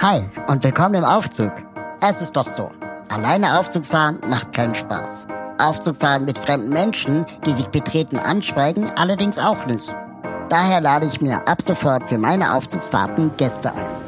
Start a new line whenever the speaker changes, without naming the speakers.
Hi und willkommen im Aufzug. Es ist doch so. Alleine Aufzug fahren macht keinen Spaß. Aufzug fahren mit fremden Menschen, die sich betreten anschweigen, allerdings auch nicht. Daher lade ich mir ab sofort für meine Aufzugsfahrten Gäste ein.